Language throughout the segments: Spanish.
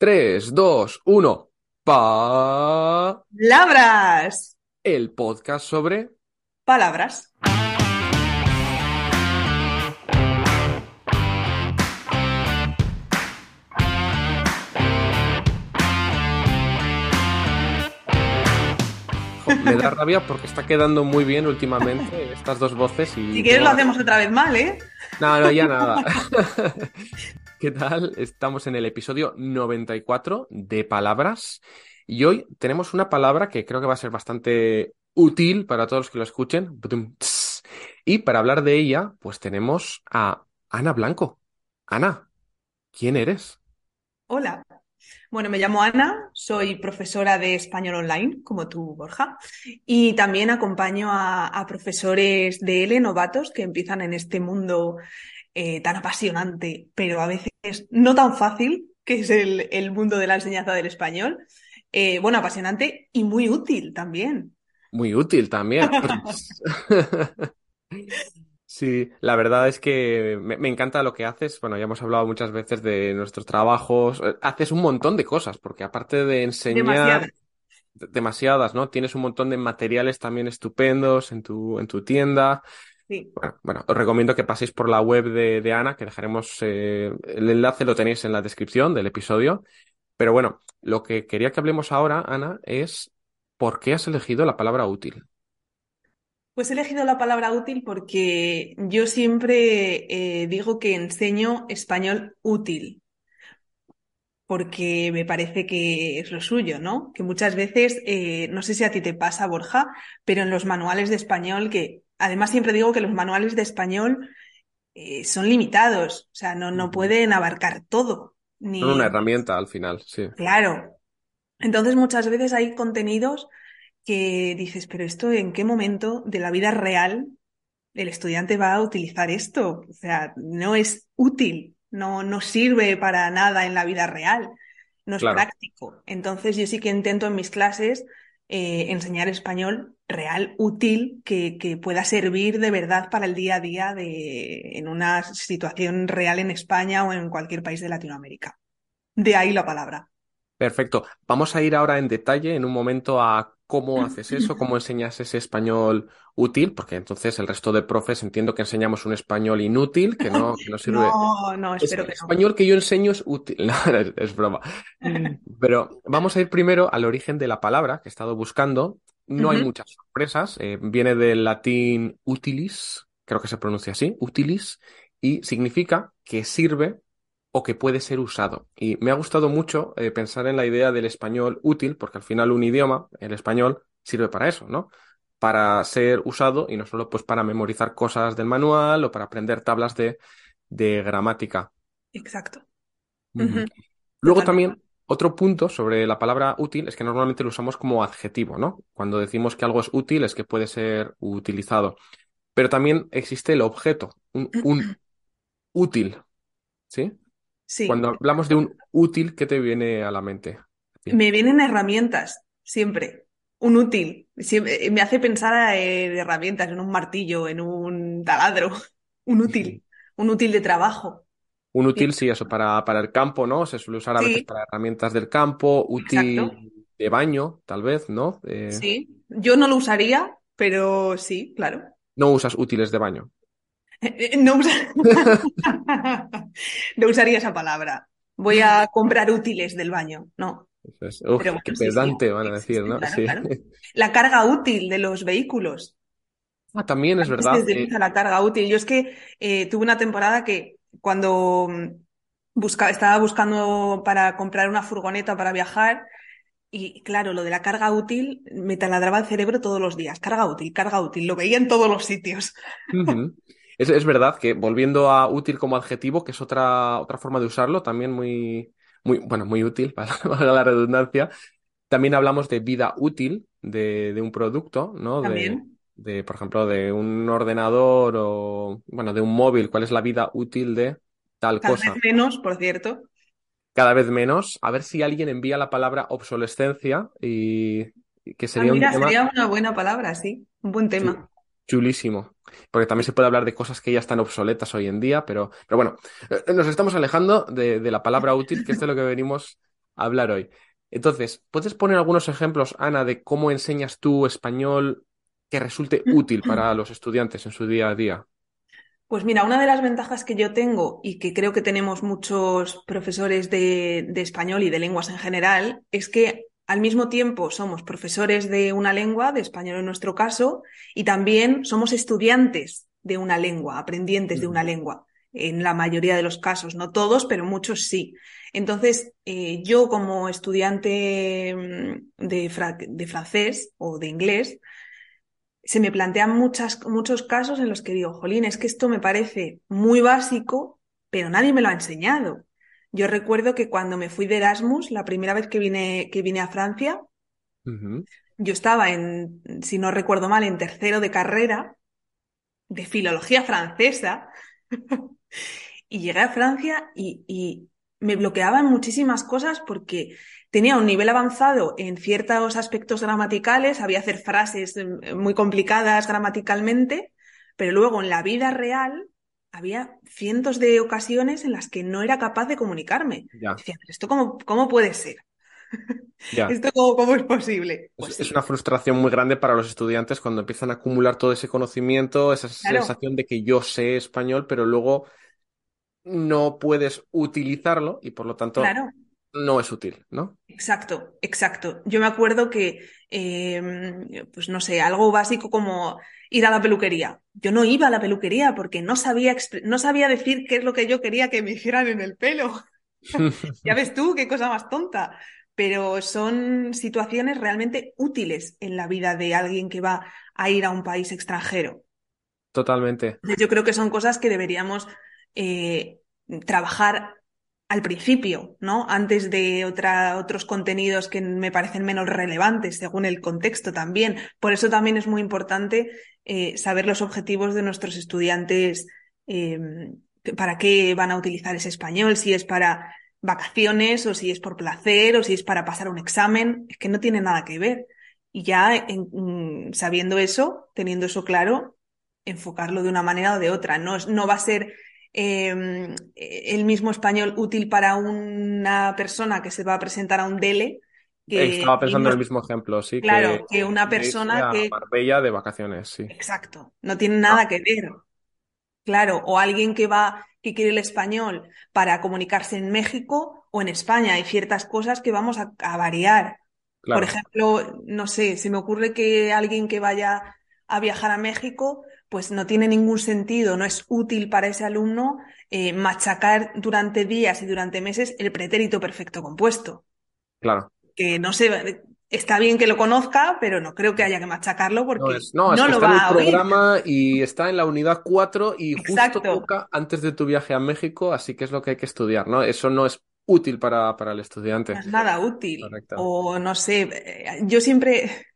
3, 2, 1. Pa. Labras. El podcast sobre. Palabras. Me da rabia porque está quedando muy bien últimamente estas dos voces y. Si quieres lo hacemos otra vez mal, ¿eh? No, no, ya nada. ¿Qué tal? Estamos en el episodio 94 de palabras y hoy tenemos una palabra que creo que va a ser bastante útil para todos los que lo escuchen. Y para hablar de ella, pues tenemos a Ana Blanco. Ana, ¿quién eres? Hola. Bueno, me llamo Ana, soy profesora de español online, como tú, Borja, y también acompaño a, a profesores de L novatos que empiezan en este mundo eh, tan apasionante, pero a veces no tan fácil, que es el, el mundo de la enseñanza del español. Eh, bueno, apasionante y muy útil también. Muy útil también. Sí, la verdad es que me, me encanta lo que haces. Bueno, ya hemos hablado muchas veces de nuestros trabajos. Eh, Haces un montón de cosas, porque aparte de enseñar Demasiadas. de- demasiadas, ¿no? Tienes un montón de materiales también estupendos en tu, en tu tienda. Sí. Bueno, bueno, os recomiendo que paséis por la web de, de Ana, que dejaremos eh, el enlace, lo tenéis en la descripción del episodio. Pero bueno, lo que quería que hablemos ahora, Ana, es ¿por qué has elegido la palabra útil? Pues he elegido la palabra útil porque yo siempre eh, digo que enseño español útil, porque me parece que es lo suyo, ¿no? Que muchas veces, eh, no sé si a ti te pasa, Borja, pero en los manuales de español, que además siempre digo que los manuales de español eh, son limitados, o sea, no, no pueden abarcar todo, ni... Son una herramienta al final, sí. Claro. Entonces muchas veces hay contenidos que dices, pero esto en qué momento de la vida real el estudiante va a utilizar esto? O sea, no es útil, no, no sirve para nada en la vida real, no es Claro. práctico. Entonces yo sí que intento en mis clases eh, enseñar español real, útil, que, que pueda servir de verdad para el día a día de, en una situación real en España o en cualquier país de Latinoamérica. De ahí la palabra. Perfecto. Vamos a ir ahora en detalle en un momento a cómo haces eso, cómo enseñas ese español útil, porque entonces el resto de profes entiendo que enseñamos un español inútil, que no, que no sirve. No, no, Es espero el que no. español que yo enseño es útil. No, es, es broma. Pero vamos a ir primero al origen de la palabra que he estado buscando. No hay muchas sorpresas. eh, viene del latín utilis, creo que se pronuncia así, utilis, y significa que sirve o que puede ser usado. Y me ha gustado mucho eh, pensar en la idea del español útil, porque al final un idioma, el español, sirve para eso, ¿no? Para ser usado y no solo pues para memorizar cosas del manual o para aprender tablas de, de gramática. Exacto. Luego Totalmente. también, otro punto sobre la palabra útil es que normalmente lo usamos como adjetivo, ¿no? Cuando decimos que algo es útil es que puede ser utilizado. Pero también existe el objeto, un, un útil, ¿sí? Sí, Cuando hablamos de un útil, ¿qué te viene a la mente? me vienen herramientas, siempre. Un útil. Siempre- me hace pensar en herramientas, en un martillo, en un taladro. Un útil. Un útil de trabajo. Un útil, sí, eso para, para el campo, ¿no? Se suele usar a veces para herramientas del campo, útil exacto. de baño, tal vez, ¿no? Eh, Sí. Yo no lo usaría, pero sí, claro. no usas útiles de baño. No usa- no usaría esa palabra. Voy a comprar útiles del baño. No. Uf, Pero qué bueno, sí, sí. pedante van a decir, ¿no? claro, Sí. claro. La carga útil de los vehículos. Ah, también es verdad. eh, la carga útil. Yo es que eh, tuve una temporada que cuando mm, busca- estaba buscando para comprar una furgoneta para viajar, y claro, lo de la carga útil me taladraba el cerebro todos los días. Carga útil, carga útil, lo veía en todos los sitios. Es, es verdad que volviendo a útil como adjetivo, que es otra, otra forma de usarlo, también muy, muy, bueno, muy útil, para, para la redundancia. También hablamos de vida útil de, de un producto, ¿no? De, También. de, por ejemplo, de un ordenador o, bueno, de un móvil. ¿Cuál es la vida útil de tal Cada cosa? vez menos, por cierto. Cada vez menos. A ver si alguien envía la palabra obsolescencia y, y que Ah, sería un mira, tema. sería una buena palabra, sí. Un buen tema. Chulísimo. Porque también se puede hablar de cosas que ya están obsoletas hoy en día, pero, pero bueno, eh, nos estamos alejando de, de la palabra útil, que es de lo que venimos hablar hoy. Entonces, ¿puedes poner algunos ejemplos, Ana, de cómo enseñas tú español que resulte útil para los estudiantes en su día a día? Pues mira, una de las ventajas que yo tengo y que creo que tenemos muchos profesores de, de, español y de lenguas en general es que al mismo tiempo somos profesores de una lengua, de español en nuestro caso, y también somos estudiantes de una lengua, aprendientes de una lengua, en la mayoría de los casos, no todos, pero muchos sí. Entonces, eh, yo como estudiante mm, de, fra de francés o de inglés, se me plantean muchas, muchos casos en los que digo, jolín, es que esto me parece muy básico, pero nadie me lo ha enseñado. Yo recuerdo que cuando me fui de Erasmus, la primera vez que vine, que vine a Francia, uh -huh. yo estaba en, si no recuerdo mal, en tercero de carrera de filología francesa y llegué a Francia y, y me bloqueaban muchísimas cosas porque tenía un nivel avanzado en ciertos aspectos gramaticales, había hacer frases eh, muy complicadas gramaticalmente, pero luego en la vida real había cientos de ocasiones en las que no era capaz de comunicarme. Ya. Decía, ¿esto cómo, cómo puede ser? Ya. ¿Esto cómo, cómo, es posible? Pues es, es, una frustración muy grande para los estudiantes cuando empiezan a acumular todo ese conocimiento, esa claro. sensación de que yo sé español, pero luego no puedes utilizarlo y por lo tanto claro. No es útil, ¿no? Exacto, exacto. Yo me acuerdo que, eh, pues no sé, algo básico como ir a la peluquería. Yo no iba a la peluquería porque no sabía, no sabía decir qué es lo que yo quería que me hicieran en el pelo. ya ves tú, qué cosa más tonta. Pero son situaciones realmente útiles en la vida de alguien que va a ir a un país extranjero. Totalmente. Yo creo que son cosas que deberíamos eh, trabajar al principio, ¿no? Antes de otra, otros contenidos que me parecen menos relevantes según el contexto también. Por eso también es muy importante eh, saber los objetivos de nuestros estudiantes, eh, para qué van a utilizar ese español, si es para vacaciones o si es por placer o si es para pasar un examen, es que no tiene nada que ver. Y ya en, sabiendo eso, teniendo eso claro, enfocarlo de una manera o de otra. No, no va a ser eh, el mismo español útil para una persona que se va a presentar a un DELE. Que, Estaba pensando en el mismo ejemplo, sí. Claro, que, que una persona que... Marbella de vacaciones, sí. Exacto, no tiene nada que ver. Claro, o alguien que va, que quiere el español para comunicarse en México o en España. Hay ciertas cosas que vamos a, a variar. Claro. Por ejemplo, no sé, se me ocurre que alguien que vaya a viajar a México pues no tiene ningún sentido, no es útil para ese alumno eh, machacar durante días y durante meses el pretérito perfecto compuesto. Claro. Que no sé, está bien que lo conozca, pero no creo que haya que machacarlo porque no, es, no, es no que lo está va en el a oír. programa y está en la unidad 4 y Exacto. justo toca antes de tu viaje a México, así que es lo que hay que estudiar, ¿no? Eso no es útil para, para el estudiante. No es nada útil. Correcto. O no sé, eh, yo siempre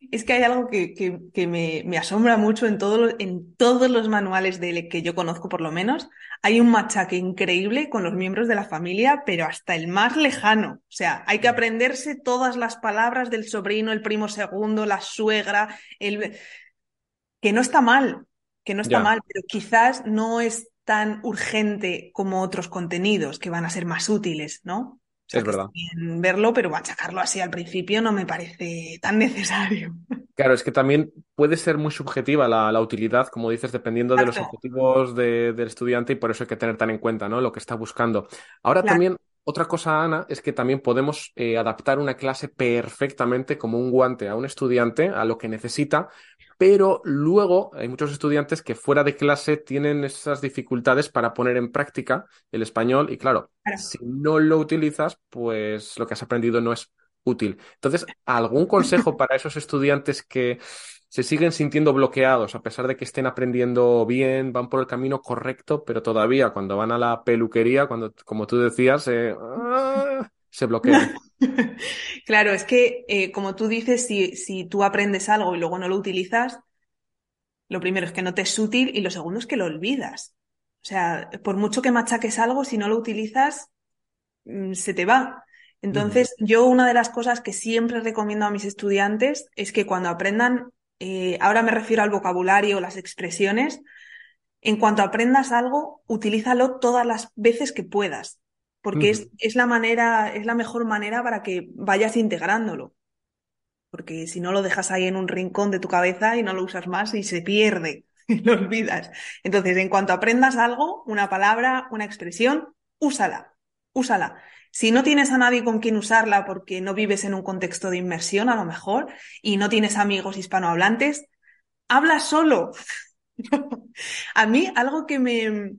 es que hay algo que, que, que me, me, asombra mucho en, todo, en todos los manuales de que yo conozco, por lo menos. Hay un machaque increíble con los miembros de la familia, pero hasta el más lejano. O sea, hay que aprenderse todas las palabras del sobrino, el primo segundo, la suegra, el... que no está mal, que no está Ya. mal, pero quizás no es tan urgente como otros contenidos que van a ser más útiles, ¿no? O sea, Es verdad. bien verlo, pero machacarlo así al principio no me parece tan necesario. Claro, es que también puede ser muy subjetiva la, la utilidad, como dices, dependiendo de los objetivos de- del estudiante y por eso hay que tener tan en cuenta, ¿no? Lo que está buscando. Ahora Claro. también, otra cosa, Ana, es que también podemos eh, adaptar una clase perfectamente como un guante a un estudiante, a lo que necesita, pero luego hay muchos estudiantes que fuera de clase tienen esas dificultades para poner en práctica el español y claro, Claro. si no lo utilizas, pues lo que has aprendido no es útil. Entonces, ¿algún consejo para esos estudiantes que se siguen sintiendo bloqueados a pesar de que estén aprendiendo bien, van por el camino correcto, pero todavía cuando van a la peluquería, cuando, como tú decías, eh, ah, se bloquean? Claro, es que, eh, como tú dices, si, si tú aprendes algo y luego no lo utilizas, lo primero es que no te es útil y lo segundo es que lo olvidas. O sea, por mucho que machaques algo, si no lo utilizas, mm, se te va. Entonces, yo una de las cosas que siempre recomiendo a mis estudiantes es que cuando aprendan, eh, ahora me refiero al vocabulario, las expresiones, en cuanto aprendas algo, utilízalo todas las veces que puedas. Porque es, es, la manera, es la mejor manera para que vayas integrándolo. Porque si no lo dejas ahí en un rincón de tu cabeza y no lo usas más y se pierde y lo olvidas. Entonces, en cuanto aprendas algo, una palabra, una expresión, úsala, úsala. Si no tienes a nadie con quien usarla porque no vives en un contexto de inmersión, a lo mejor, y no tienes amigos hispanohablantes, habla solo. a mí algo que me,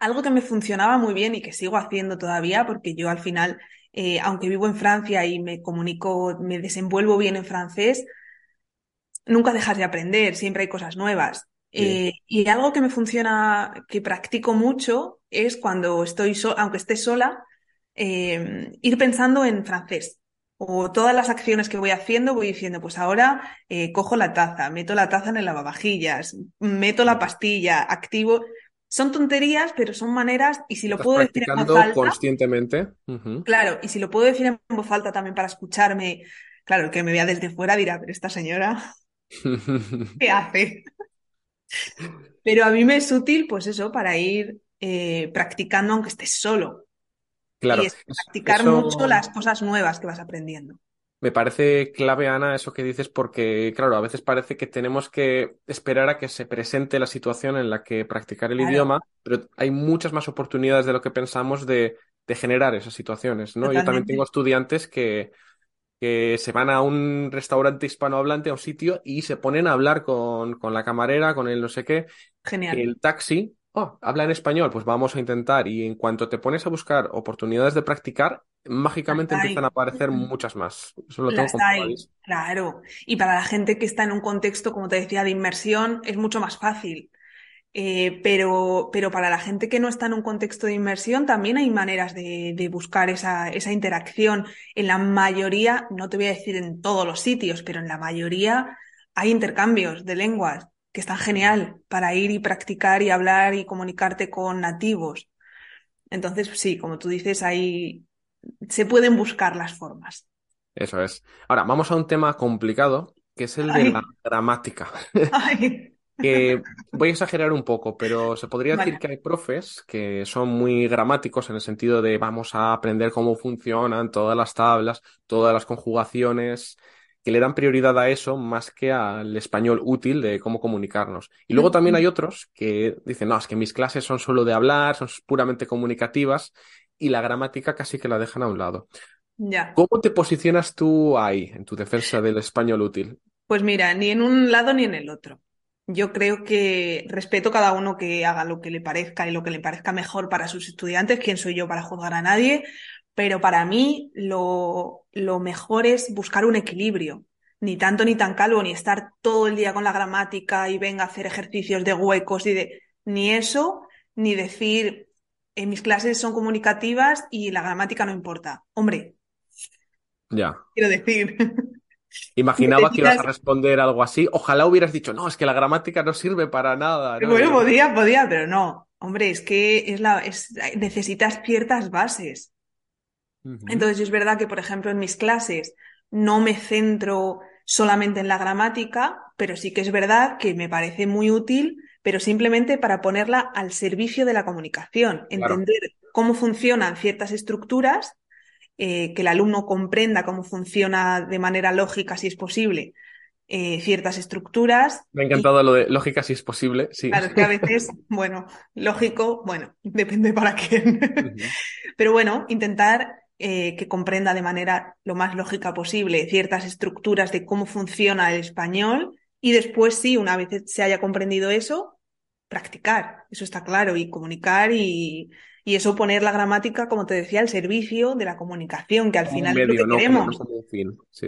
algo que me funcionaba muy bien y que sigo haciendo todavía, porque yo al final, eh, aunque vivo en Francia y me comunico, me desenvuelvo bien en francés, nunca dejas de aprender, siempre hay cosas nuevas. Eh, y algo que me funciona, que practico mucho, es cuando estoy, aunque esté sola, eh, ir pensando en francés. O todas las acciones que voy haciendo, voy diciendo, pues ahora eh, cojo la taza, meto la taza en el lavavajillas, meto la pastilla, activo. Son tonterías, pero son maneras, y si lo puedo decir en voz alta. conscientemente. Claro, y si lo puedo decir en voz alta también para escucharme, claro, el que me vea desde fuera dirá, pero esta señora, ¿qué hace? Pero a mí me es útil, pues eso, para ir eh, practicando aunque estés solo. Claro. Y es practicar mucho las cosas nuevas que vas aprendiendo. Me parece clave, Ana, eso que dices, porque, claro, a veces parece que tenemos que esperar a que se presente la situación en la que practicar el idioma, pero hay muchas más oportunidades de lo que pensamos de, de generar esas situaciones, ¿no? Yo también tengo estudiantes que, que se van a un restaurante hispanohablante, a un sitio, y se ponen a hablar con, con la camarera, con el no sé qué. Genial. El taxi, oh, habla en español, pues vamos a intentar. Y en cuanto te pones a buscar oportunidades de practicar, mágicamente empiezan a aparecer muchas más. Eso lo tengo Claro. Y para la gente que está en un contexto, como te decía, de inmersión, es mucho más fácil. Eh, pero, pero para la gente que no está en un contexto de inmersión, también hay maneras de, de buscar esa, esa, interacción. En la mayoría, no te voy a decir en todos los sitios, pero en la mayoría hay intercambios de lenguas que están genial para ir y practicar y hablar y comunicarte con nativos. Entonces, sí, como tú dices, ahí se pueden buscar las formas. Eso es. Ahora, vamos a un tema complicado, que es el de la gramática. Ay que voy a exagerar un poco, pero se podría decir que hay profes que son muy gramáticos en el sentido de vamos a aprender cómo funcionan todas las tablas, todas las conjugaciones, que le dan prioridad a eso más que al español útil de cómo comunicarnos. Y luego también hay otros que dicen, no, es que mis clases son solo de hablar, son puramente comunicativas y la gramática casi que la dejan a un lado. Ya. ¿Cómo te posicionas tú ahí en tu defensa del español útil? Pues mira, ni en un lado ni en el otro. Yo creo que respeto cada uno que haga lo que le parezca y lo que le parezca mejor para sus estudiantes. ¿Quién soy yo para juzgar a nadie? Pero para mí lo, lo mejor es buscar un equilibrio. Ni tanto ni tan calvo, ni estar todo el día con la gramática y venga a hacer ejercicios de huecos y de... Ni eso, ni decir, en mis clases son comunicativas y la gramática no importa. Hombre. Ya. Quiero decir. Imaginaba que ibas a responder algo así. Ojalá hubieras dicho, no, es que la gramática no sirve para nada. Bueno, podía, podía, pero no. Hombre, es que es la, es, necesitas ciertas bases. Entonces, es verdad que, por ejemplo, en mis clases no me centro solamente en la gramática, pero sí que es verdad que me parece muy útil, pero simplemente para ponerla al servicio de la comunicación, entender cómo funcionan ciertas estructuras eh, que el alumno comprenda cómo funciona de manera lógica, si es posible, eh, ciertas estructuras. Me ha encantado lo de lógica, si es posible, sí. Claro, es que a veces, bueno, lógico, bueno, depende para quién. Pero bueno, intentar eh, que comprenda de manera lo más lógica posible ciertas estructuras de cómo funciona el español y después, sí, una vez se haya comprendido eso, practicar, eso está claro, y comunicar y, y eso poner la gramática, como te decía, al servicio de la comunicación, que al final es lo que queremos.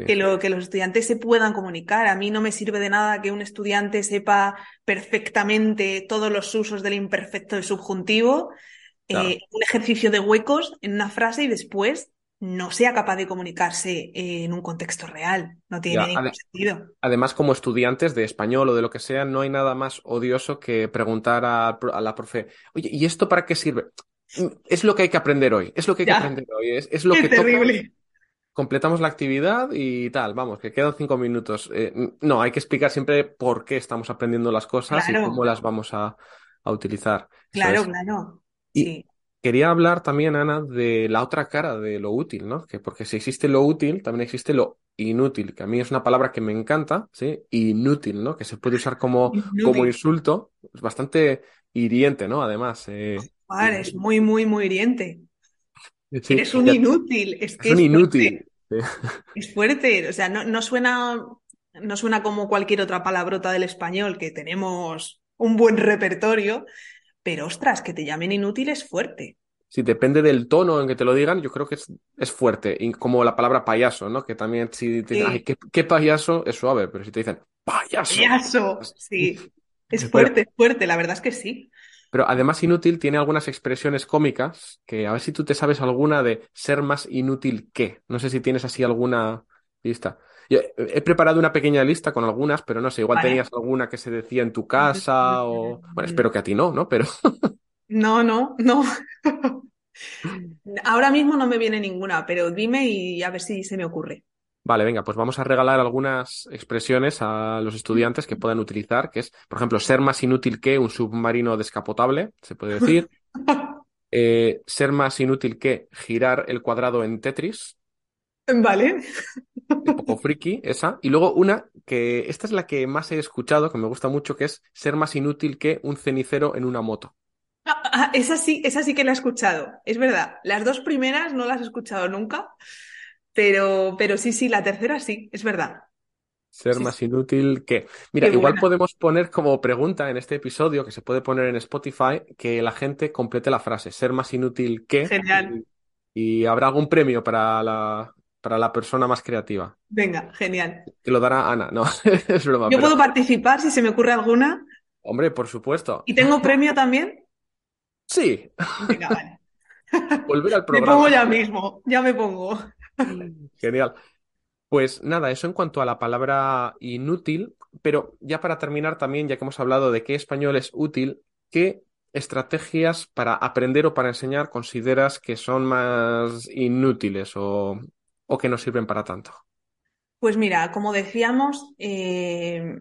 que, lo, que los estudiantes se puedan comunicar. A mí no me sirve de nada que un estudiante sepa perfectamente todos los usos del imperfecto y subjuntivo, eh, un ejercicio de huecos en una frase y después no sea capaz de comunicarse en un contexto real. No tiene ningún sentido. Además, como estudiantes de español o de lo que sea, no hay nada más odioso que preguntar a, a la profe, oye, ¿y esto para qué sirve? es lo que hay que aprender hoy, es lo que hay que aprender hoy, es, lo que terrible. toca. Completamos la actividad y tal, vamos, que quedan cinco minutos. Eh, no, hay que explicar siempre por qué estamos aprendiendo las cosas y cómo las vamos a, utilizar. Claro, claro. Y Quería hablar también, Ana, de la otra cara de lo útil, ¿no? Que porque si existe lo útil, también existe lo inútil, que a mí es una palabra que me encanta, ¿sí? Inútil, ¿no? Que se puede usar como, como insulto, es bastante hiriente, ¿no? Además. Eh, es muy, muy, muy hiriente. Eres un inútil. Es que es un inútil. Es fuerte. O sea, no, no, suena, no suena como cualquier otra palabrota del español, que tenemos un buen repertorio, pero ostras, que te llamen inútil es fuerte. Sí, depende del tono en que te lo digan, yo creo que es, es fuerte. Y como la palabra payaso, ¿no? Que también si te dicen, ay, ¿qué, payaso, es suave, pero si te dicen, payaso. Payaso, sí. Es fuerte, es fuerte, la verdad es que sí. Pero además inútil tiene algunas expresiones cómicas que a ver si tú te sabes alguna de ser más inútil que. No sé si tienes así alguna lista. He preparado una pequeña lista con algunas, pero no sé, igual tenías alguna que se decía en tu casa o... Bueno, espero que a ti no, ¿no? Pero... No, no, no. Ahora mismo no me viene ninguna, pero dime y a ver si se me ocurre. Vale, venga, pues vamos a regalar algunas expresiones a los estudiantes que puedan utilizar, que es, por ejemplo, ser más inútil que un submarino descapotable, se puede decir. Eh, ser más inútil que girar el cuadrado en Tetris. Vale. Un poco friki, esa. Y luego una que, esta es la que más he escuchado, que me gusta mucho, que es ser más inútil que un cenicero en una moto. Ah, ah, esa sí, esa sí que la he escuchado, es verdad. Las dos primeras no las he escuchado nunca, pero, pero sí, sí, la tercera sí, es verdad. Ser más inútil que. Mira, igual podemos poner como pregunta en este episodio, que se puede poner en Spotify, que la gente complete la frase, ser más inútil que. Genial. Y, habrá algún premio para la, para la persona más creativa. Venga, genial. Que lo dará Ana, no, es broma. Yo puedo participar si se me ocurre alguna. Hombre, por supuesto. ¿Y tengo premio también? Sí. Venga, vale. Volver al programa. Me pongo ya mismo, ya me pongo. Genial. Pues nada, eso en cuanto a la palabra inútil, pero ya para terminar también, ya que hemos hablado de qué español es útil, ¿qué estrategias para aprender o para enseñar consideras que son más inútiles o, que no sirven para tanto? Pues mira, como decíamos, eh,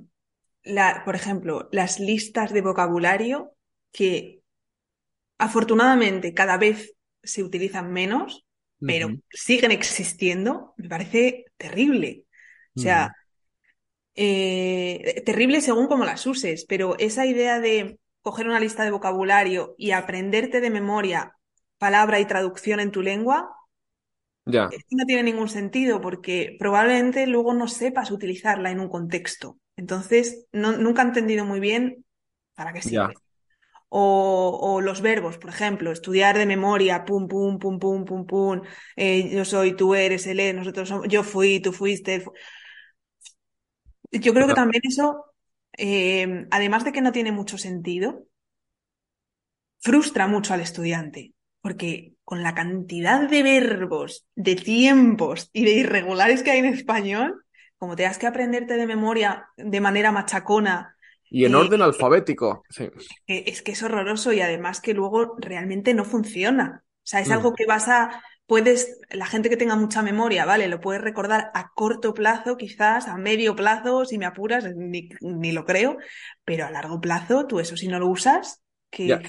por ejemplo, las listas de vocabulario que Afortunadamente, cada vez se utilizan menos, pero siguen existiendo. Me parece terrible. O sea, eh, terrible según cómo las uses, pero esa idea de coger una lista de vocabulario y aprenderte de memoria palabra y traducción en tu lengua, ya. no tiene ningún sentido porque probablemente luego no sepas utilizarla en un contexto. Entonces, nunca he entendido muy bien para qué sirve. O, los verbos, por ejemplo, estudiar de memoria, pum, pum, pum, pum, pum, pum, eh, yo soy, tú eres, él es, nosotros somos, yo fui, tú fuiste. Yo creo que también eso, eh, además de que no tiene mucho sentido, frustra mucho al estudiante, porque con la cantidad de verbos, de tiempos y de irregulares que hay en español, como te has que aprenderte de memoria de manera machacona y en orden alfabético. Sí. Es que es horroroso y además que luego realmente no funciona. O sea, es mm. algo que vas a, puedes, la gente que tenga mucha memoria, ¿vale? Lo puedes recordar a corto plazo, quizás, a medio plazo, si me apuras, ni, ni lo creo, pero a largo plazo, tú eso si no lo usas,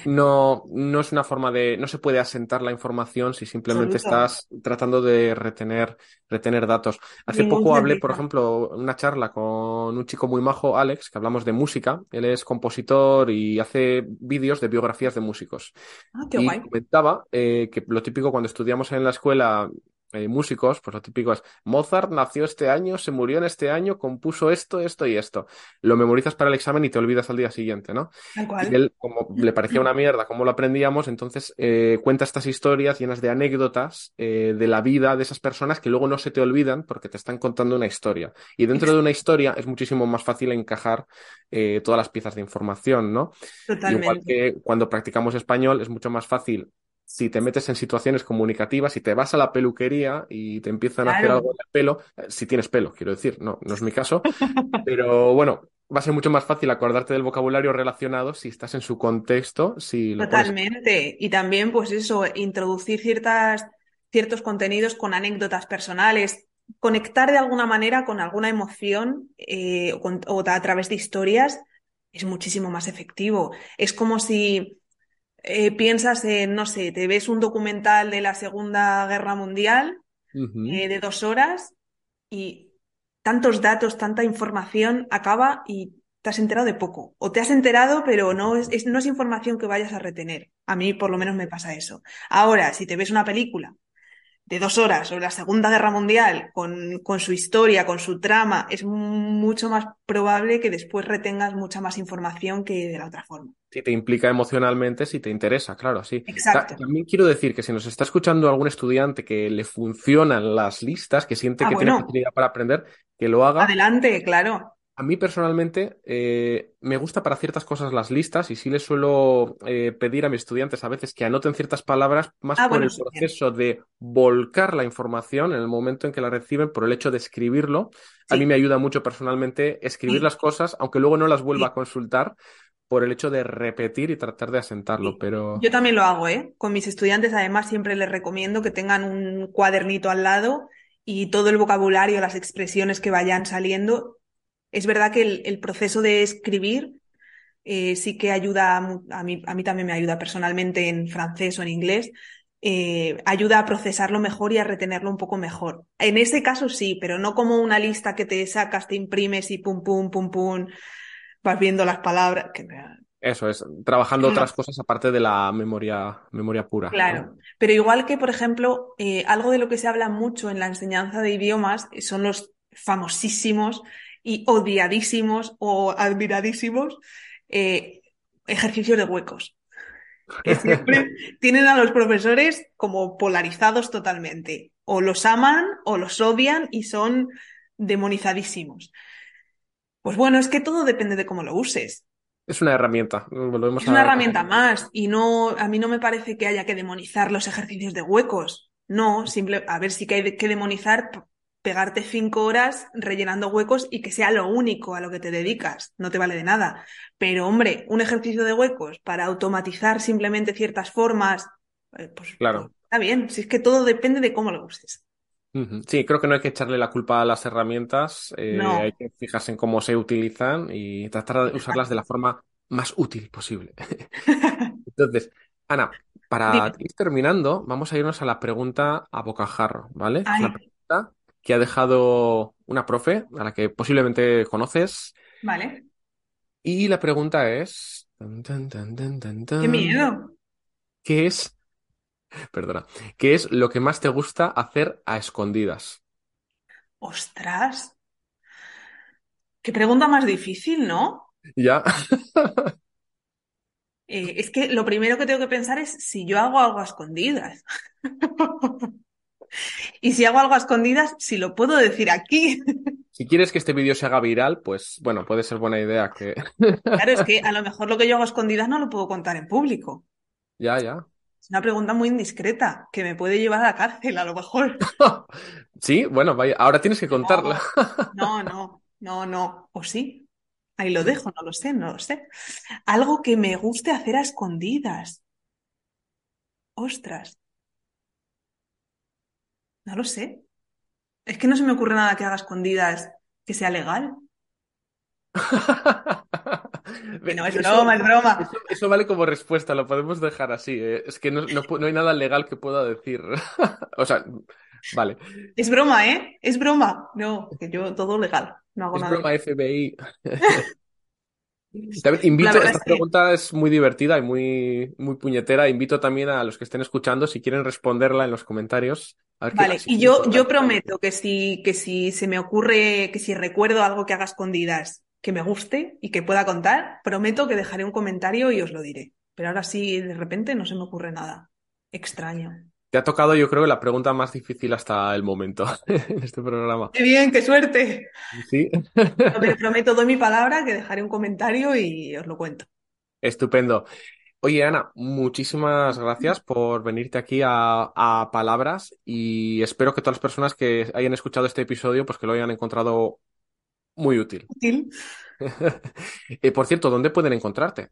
no, no es una forma de. No se puede asentar la información si simplemente estás tratando de retener, retener datos. Hace poco hablé, por ejemplo, una charla con un chico muy majo, Alex, que hablamos de música. Él es compositor y hace vídeos de biografías de músicos. Ah, y comentaba eh, que lo típico cuando estudiamos en la escuela eh, músicos, pues lo típico es Mozart nació este año, se murió en este año, compuso esto, esto y esto. Lo memorizas para el examen y te olvidas al día siguiente, ¿no? Y él, como le parecía una mierda cómo lo aprendíamos, entonces eh, cuenta estas historias llenas de anécdotas eh, de la vida de esas personas que luego no se te olvidan porque te están contando una historia. Y dentro de una historia es muchísimo más fácil encajar todas las piezas de información, ¿no? Totalmente. Igual que cuando practicamos español es mucho más fácil si te metes en situaciones comunicativas, si te vas a la peluquería y te empiezan a hacer algo de pelo, eh, si tienes pelo, quiero decir, no, no es mi caso, pero bueno, va a ser mucho más fácil acordarte del vocabulario relacionado si estás en su contexto, si Totalmente. Y también, pues eso, introducir ciertas, ciertos contenidos con anécdotas personales, conectar de alguna manera con alguna emoción eh, o a través de historias es muchísimo más efectivo. Es como si eh, piensas en, no sé, te ves un documental de la Segunda Guerra Mundial eh, de dos horas y tantos datos, tanta información acaba y te has enterado de poco. O te has enterado, pero no es, es- no es información que vayas a retener. A mí por lo menos me pasa eso. Ahora, si te ves una película de dos horas sobre la Segunda Guerra Mundial, con, con su historia, con su trama, es mucho más probable que después retengas mucha más información que de la otra forma. Si te implica emocionalmente, si te interesa, claro, sí. Exacto. También quiero decir que si nos está escuchando algún estudiante que le funcionan las listas, que siente Ah, que tiene facilidad para aprender, que lo haga. adelante, claro. A mí personalmente eh, me gusta para ciertas cosas las listas y sí les suelo eh, pedir a mis estudiantes a veces que anoten ciertas palabras más Ah, por bueno, el proceso de volcar la información en el momento en que la reciben, por el hecho de escribirlo. A mí me ayuda mucho personalmente escribir sí, las cosas, aunque luego no las vuelva a consultar, por el hecho de repetir y tratar de asentarlo. Pero Yo también lo hago, ¿eh? Con mis estudiantes, además, siempre les recomiendo que tengan un cuadernito al lado y todo el vocabulario, las expresiones que vayan saliendo. Es verdad que el, el proceso de escribir eh, sí que ayuda, a mí, a mí también me ayuda personalmente en francés o en inglés, eh, ayuda a procesarlo mejor y a retenerlo un poco mejor. En ese caso sí, pero no como una lista que te sacas, te imprimes y pum, pum, pum, pum, vas viendo las palabras. que- eso es, trabajando no. otras cosas aparte de la memoria, memoria pura, ¿no? Claro, pero igual que, por ejemplo, eh, algo de lo que se habla mucho en la enseñanza de idiomas son los famosísimos y odiadísimos o admiradísimos eh, ejercicios de huecos, que siempre tienen a los profesores como polarizados totalmente. O los aman o los odian y son demonizadísimos. Pues bueno, es que todo depende de cómo lo uses. Es una herramienta, volvemos Es una a... herramienta más y no, a mí no me parece que haya que demonizar los ejercicios de huecos. No, simple, a ver si que hay que demonizar pegarte cinco horas rellenando huecos y que sea lo único a lo que te dedicas. No te vale de nada. Pero hombre, un ejercicio de huecos para automatizar simplemente ciertas formas, eh, pues, pues Claro. está bien. Si es que todo depende de cómo lo uses. Sí, creo que no hay que echarle la culpa a las herramientas, eh, No, hay que fijarse en cómo se utilizan y tratar de usarlas de la forma más útil posible. Entonces, Ana, para Dime. ir terminando, vamos a irnos a la pregunta a bocajarro, ¿vale? Es una Ay, pregunta que ha dejado una profe a la que posiblemente conoces vale. y la pregunta es, tan, tan, tan, tan, tan, Qué miedo. ¿qué es, perdona, qué es lo que más te gusta hacer a escondidas? Ostras. Qué pregunta más difícil, ¿no? ¿Ya? Eh, es que lo primero que tengo que pensar es si yo hago algo a escondidas. Y si hago algo a escondidas, si lo puedo decir aquí. Si quieres que este vídeo se haga viral, pues bueno, puede ser buena idea que... Claro, es que a lo mejor lo que yo hago a escondidas no lo puedo contar en público. Ya, ya. Es una pregunta muy indiscreta que me puede llevar a la cárcel, a lo mejor. Sí, bueno, vaya, ahora tienes que contarla. No, no, no, no. ¿O sí? Ahí lo dejo, no lo sé, no lo sé. Algo que me guste hacer a escondidas. Ostras, no lo sé. Es que no se me ocurre nada que haga escondidas que sea legal. No, es Eso, broma, es broma. eso, eso vale como respuesta, lo podemos dejar así. eh. Es que no, no no hay nada legal que pueda decir. O sea, vale. Es broma, ¿eh? Es broma. No, que yo todo legal. No hago Es nada. broma FBI. También invito, esta es que, pregunta es muy divertida y muy, muy puñetera. Invito también a los que estén escuchando, si quieren responderla en los comentarios, a ver qué vale, y yo, yo prometo que si, que si se me ocurre, que si recuerdo algo que haga escondidas que me guste y que pueda contar, prometo que dejaré un comentario y os lo diré. Pero ahora sí, de repente no se me ocurre nada extraño. Te ha tocado, yo creo, la pregunta más difícil hasta el momento en este programa. ¡Qué bien, qué suerte! Sí, No, pero prometo, doy mi palabra que dejaré un comentario y os lo cuento. estupendo. Oye, Ana, muchísimas gracias por venirte aquí a, a Palabras y espero que todas las personas que hayan escuchado este episodio, pues que lo hayan encontrado muy útil. Útil. Eh, por cierto, ¿dónde pueden encontrarte?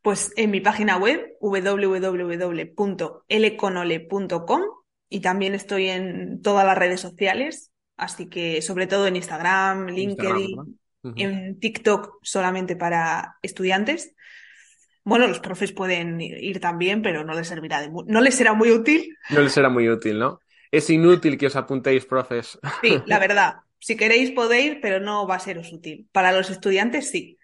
Pues en mi página web www.lconole.com y también estoy en todas las redes sociales, así que sobre todo en Instagram. LinkedIn, en TikTok solamente para estudiantes. Bueno, los profes pueden ir también, pero no les servirá de no les será muy útil. No les será muy útil, ¿no? Es inútil que os apuntéis, profes. Sí, la verdad. Si queréis podéis, pero no va a seros útil. Para los estudiantes sí.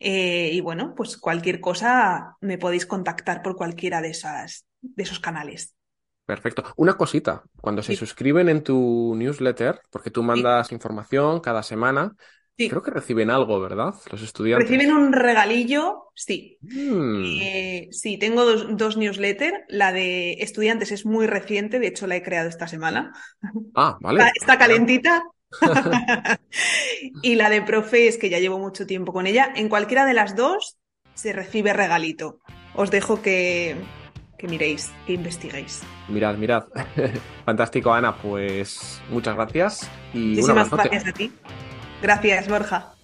Eh, y bueno, pues cualquier cosa me podéis contactar por cualquiera de, esas, de esos canales. Perfecto. Una cosita, cuando se suscriben en tu newsletter, porque tú mandas información cada semana, creo que reciben algo, ¿verdad? Los estudiantes. Reciben un regalillo, sí. Mm. Eh, sí, tengo dos, dos newsletters. La de estudiantes es muy reciente, de hecho la he creado esta semana. Ah, vale. Está, calentita. y la de profe es que ya llevo mucho tiempo con ella. En cualquiera de las dos se recibe regalito. Os dejo que, que miréis, que investiguéis. Mirad, mirad. Fantástico, Ana. Pues muchas gracias y Muchísimas gracias a ti. Gracias, Borja.